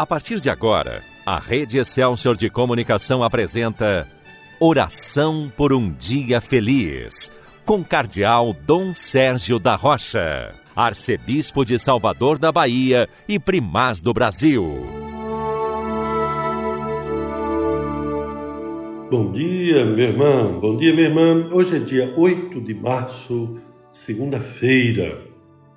A partir de agora, a Rede Excelsior de Comunicação apresenta Oração por um Dia Feliz, com Cardeal Dom Sérgio da Rocha, Arcebispo de Salvador da Bahia e Primaz do Brasil. Bom dia, meu irmão. Bom dia, minha irmã. Hoje é dia 8 de março, segunda-feira.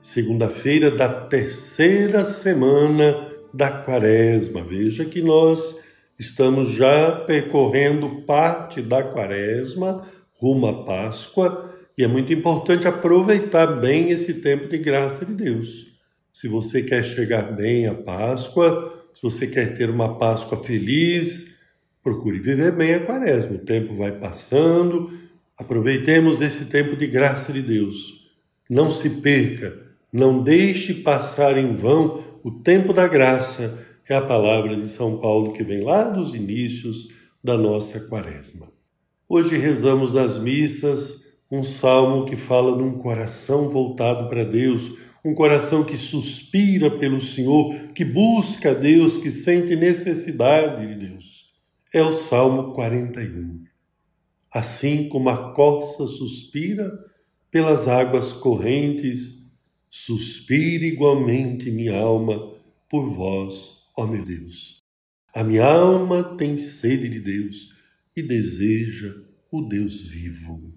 Segunda-feira da terceira semana da quaresma. Veja que nós estamos já percorrendo parte da quaresma rumo à Páscoa e é muito importante aproveitar bem esse tempo de graça de Deus. Se você quer chegar bem à Páscoa, se você quer ter uma Páscoa feliz, procure viver bem a quaresma. O tempo vai passando, aproveitemos esse tempo de graça de Deus. Não se perca, não deixe passar em vão o tempo da graça é a palavra de São Paulo que vem lá dos inícios da nossa quaresma. Hoje rezamos nas missas um salmo que fala de um coração voltado para Deus, um coração que suspira pelo Senhor, que busca Deus, que sente necessidade de Deus. É o Salmo 41. Assim como a corça suspira pelas águas correntes, Suspire igualmente minha alma por vós, ó meu Deus. A minha alma tem sede de Deus e deseja o Deus vivo.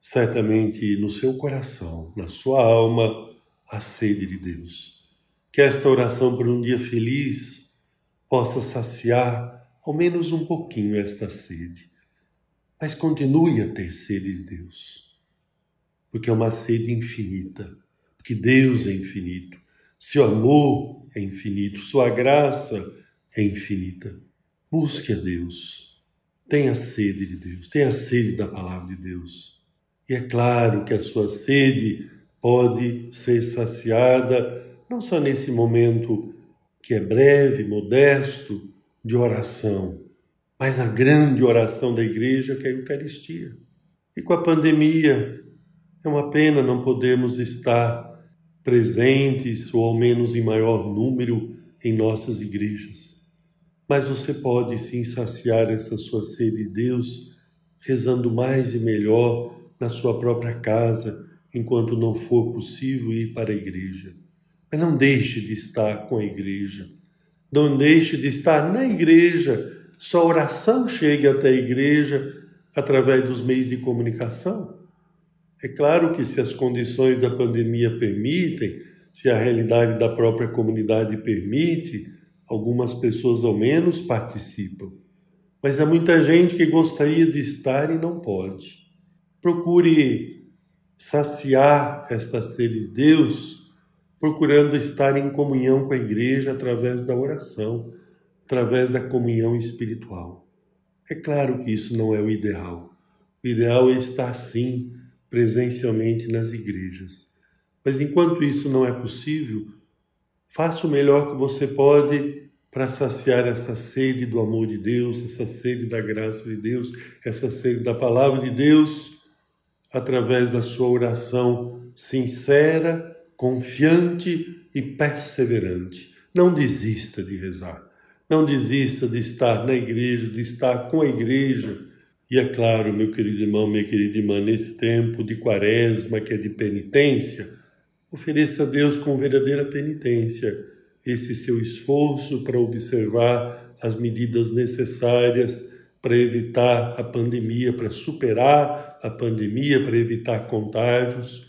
Certamente no seu coração, na sua alma, a sede de Deus. Que esta oração por um dia feliz possa saciar ao menos um pouquinho esta sede. Mas continue a ter sede de Deus, porque é uma sede infinita que Deus é infinito, seu amor é infinito, sua graça é infinita. Busque a Deus, tenha sede de Deus, tenha sede da palavra de Deus. E é claro que a sua sede pode ser saciada não só nesse momento que é breve, modesto, de oração, mas na grande oração da igreja que é a Eucaristia. E com a pandemia, é uma pena não podermos estar presentes, ou ao menos em maior número, em nossas igrejas. Mas você pode sim saciar essa sua sede de Deus rezando mais e melhor na sua própria casa, enquanto não for possível ir para a igreja. Mas não deixe de estar com a igreja. Não deixe de estar na igreja. Sua oração chegue até a igreja através dos meios de comunicação. É claro que, se as condições da pandemia permitem, se a realidade da própria comunidade permite, algumas pessoas ao menos participam. Mas há muita gente que gostaria de estar e não pode. Procure saciar esta sede de Deus, procurando estar em comunhão com a igreja através da oração, através da comunhão espiritual. É claro que isso não é o ideal. O ideal é estar sim presencialmente nas igrejas. Mas enquanto isso não é possível, faça o melhor que você pode para saciar essa sede do amor de Deus, essa sede da graça de Deus, essa sede da palavra de Deus, através da sua oração sincera, confiante e perseverante. Não desista de rezar. Não desista de estar na igreja, de estar com a igreja, e é claro, meu querido irmão, minha querida irmã, nesse tempo de quaresma, que é de penitência, ofereça a Deus com verdadeira penitência esse seu esforço para observar as medidas necessárias para evitar a pandemia, para superar a pandemia, para evitar contágios.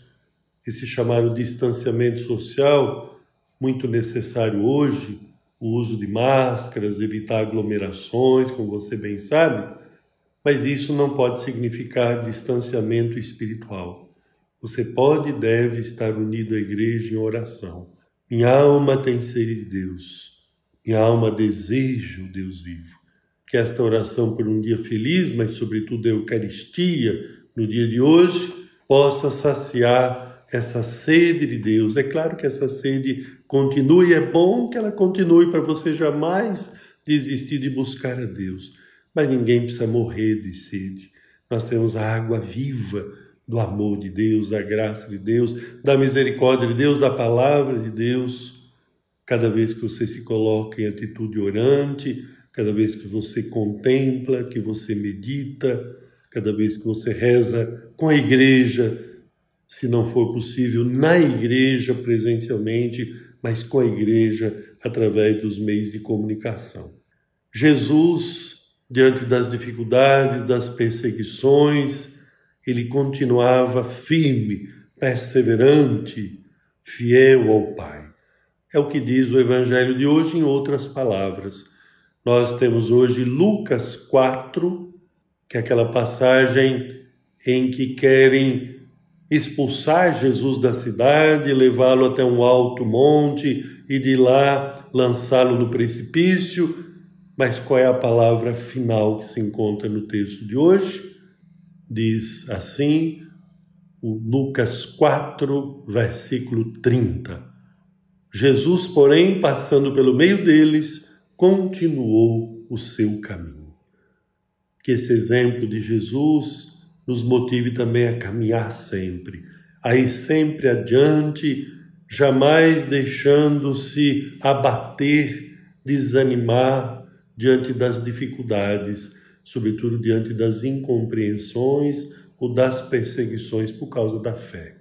Esse chamado distanciamento social, muito necessário hoje, o uso de máscaras, evitar aglomerações, como você bem sabe mas isso não pode significar distanciamento espiritual. Você pode e deve estar unido à igreja em oração. Minha alma tem sede de Deus. Minha alma deseja o Deus vivo. Que esta oração por um dia feliz, mas sobretudo a Eucaristia no dia de hoje, possa saciar essa sede de Deus. É claro que essa sede continue, é bom que ela continue para você jamais desistir de buscar a Deus mas ninguém precisa morrer de sede. Nós temos a água viva do amor de Deus, da graça de Deus, da misericórdia de Deus, da palavra de Deus. cada vez que você se coloca em atitude orante, cada vez que você contempla, que você medita, cada vez que você reza com a igreja, se não for possível, na igreja presencialmente, mas com a igreja através dos meios de comunicação. Jesus, diante das dificuldades, das perseguições, ele continuava firme, perseverante, fiel ao Pai. É o que diz o Evangelho de hoje, em outras palavras. Nós temos hoje Lucas 4, que é aquela passagem em que querem expulsar Jesus da cidade, levá-lo até um alto monte e de lá lançá-lo no precipício. Mas qual é a palavra final que se encontra no texto de hoje? Diz assim, o Lucas 4, versículo 30. Jesus, porém, passando pelo meio deles, continuou o seu caminho. Que esse exemplo de Jesus nos motive também a caminhar sempre, a ir sempre adiante, jamais deixando-se abater, desanimar diante das dificuldades, sobretudo diante das incompreensões ou das perseguições por causa da fé.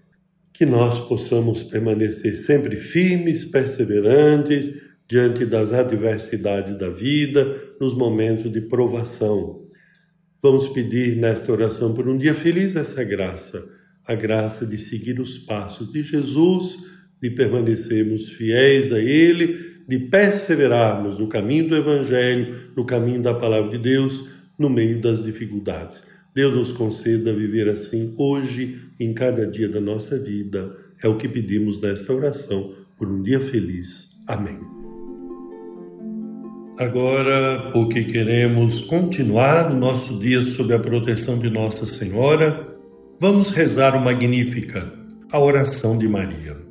Que nós possamos permanecer sempre firmes, perseverantes diante das adversidades da vida, nos momentos de provação Vamos pedir nesta oração por um dia feliz essa graça, a graça de seguir os passos de Jesus, de permanecermos fiéis a Ele, de perseverarmos no caminho do Evangelho, no caminho da palavra de Deus, no meio das dificuldades. Deus nos conceda viver assim hoje, em cada dia da nossa vida. É o que pedimos nesta oração por um dia feliz. Amém. Agora, porque queremos continuar o nosso dia sob a proteção de Nossa Senhora, vamos rezar o Magnífica, a oração de Maria.